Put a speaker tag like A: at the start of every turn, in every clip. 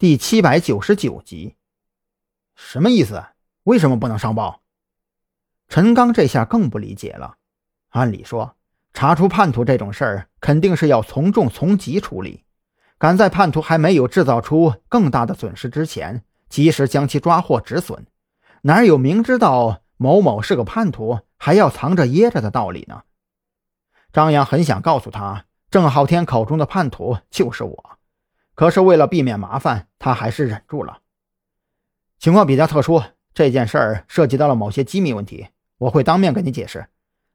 A: 第七百九十九集，
B: 什么意思？为什么不能上报？
A: 陈刚这下更不理解了。按理说，查出叛徒这种事儿，肯定是要从重从急处理，赶在叛徒还没有制造出更大的损失之前，及时将其抓获止损。哪有明知道某某是个叛徒，还要藏着掖着的道理呢？张扬很想告诉他，郑浩天口中的叛徒就是我。可是为了避免麻烦，他还是忍住了。情况比较特殊，这件事儿涉及到了某些机密问题，我会当面跟你解释。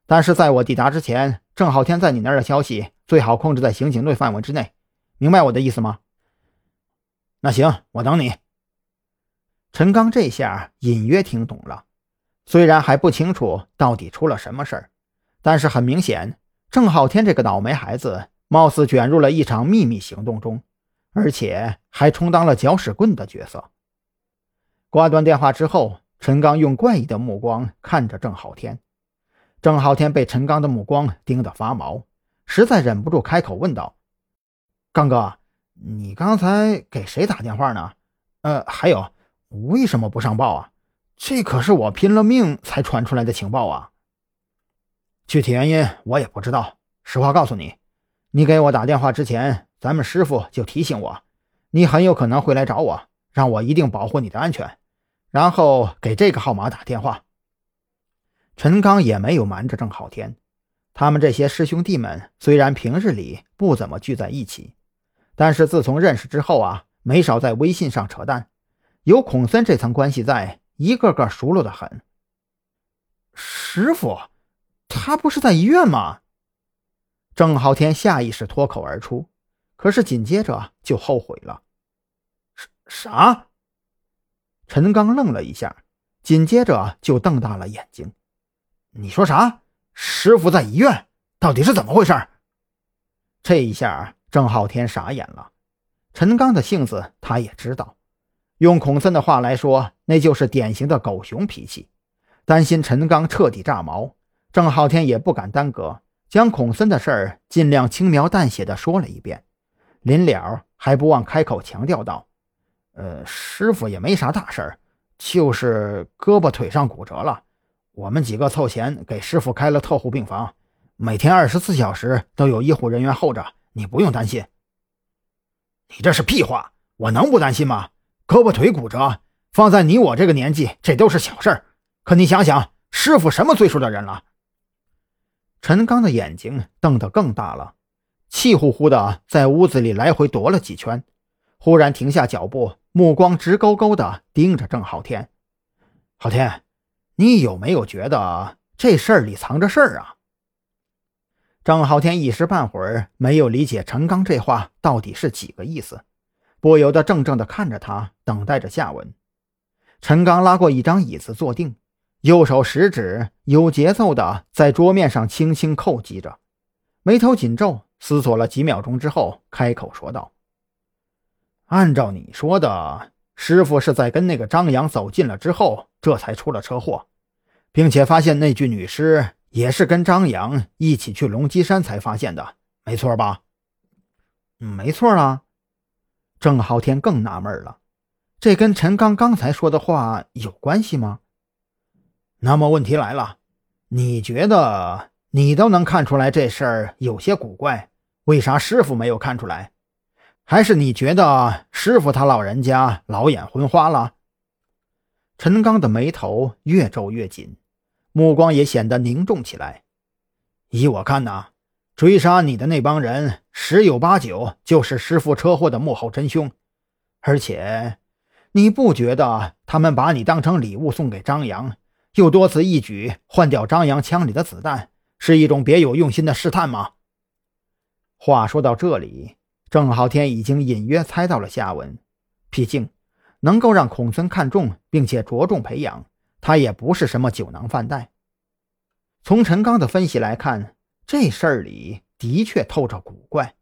A: 但是在我抵达之前，郑浩天在你那儿的消息最好控制在刑警队范围之内，明白我的意思吗？
B: 那行，我等你。
A: 陈刚这下隐约听懂了，虽然还不清楚到底出了什么事儿，但是很明显，郑浩天这个倒霉孩子貌似卷入了一场秘密行动中。而且还充当了搅屎棍的角色。挂断电话之后，陈刚用怪异的目光看着郑浩天。郑浩天被陈刚的目光盯得发毛，实在忍不住开口问道：“刚哥，你刚才给谁打电话呢？呃，还有，为什么不上报啊？这可是我拼了命才传出来的情报啊！
B: 具体原因我也不知道。实话告诉你，你给我打电话之前。”咱们师傅就提醒我，你很有可能会来找我，让我一定保护你的安全，然后给这个号码打电话。
A: 陈刚也没有瞒着郑浩天，他们这些师兄弟们虽然平日里不怎么聚在一起，但是自从认识之后啊，没少在微信上扯淡。有孔森这层关系在，一个个熟络的很。
B: 师傅，他不是在医院吗？
A: 郑浩天下意识脱口而出。可是紧接着就后悔了。
B: 啥？
A: 陈刚愣了一下，紧接着就瞪大了眼睛：“
B: 你说啥？师傅在医院？到底是怎么回事？”
A: 这一下，郑浩天傻眼了。陈刚的性子他也知道，用孔森的话来说，那就是典型的狗熊脾气。担心陈刚彻底炸毛，郑浩天也不敢耽搁，将孔森的事儿尽量轻描淡写的说了一遍。临了还不忘开口强调道：“
B: 呃，师傅也没啥大事儿，就是胳膊腿上骨折了。我们几个凑钱给师傅开了特护病房，每天二十四小时都有医护人员候着，你不用担心。”你这是屁话！我能不担心吗？胳膊腿骨折，放在你我这个年纪，这都是小事儿。可你想想，师傅什么岁数的人了？
A: 陈刚的眼睛瞪得更大了。气呼呼的在屋子里来回踱了几圈，忽然停下脚步，目光直勾勾的盯着郑浩天。
B: 浩天，你有没有觉得这事儿里藏着事儿啊？
A: 郑浩天一时半会儿没有理解陈刚这话到底是几个意思，不由得怔怔的看着他，等待着下文。陈刚拉过一张椅子坐定，右手食指有节奏的在桌面上轻轻叩击着，眉头紧皱。思索了几秒钟之后，开口说道：“
B: 按照你说的，师傅是在跟那个张扬走近了之后，这才出了车祸，并且发现那具女尸也是跟张扬一起去龙脊山才发现的，没错吧？”“
A: 没错啊。”郑浩天更纳闷了，这跟陈刚刚才说的话有关系吗？
B: 那么问题来了，你觉得你都能看出来这事儿有些古怪？为啥师傅没有看出来？还是你觉得师傅他老人家老眼昏花了？
A: 陈刚的眉头越皱越紧，目光也显得凝重起来。
B: 依我看呐，追杀你的那帮人十有八九就是师傅车祸的幕后真凶。而且，你不觉得他们把你当成礼物送给张扬，又多此一举换掉张扬枪里的子弹，是一种别有用心的试探吗？
A: 话说到这里，郑浩天已经隐约猜到了下文。毕竟，能够让孔森看中并且着重培养，他也不是什么酒囊饭袋。从陈刚的分析来看，这事儿里的确透着古怪。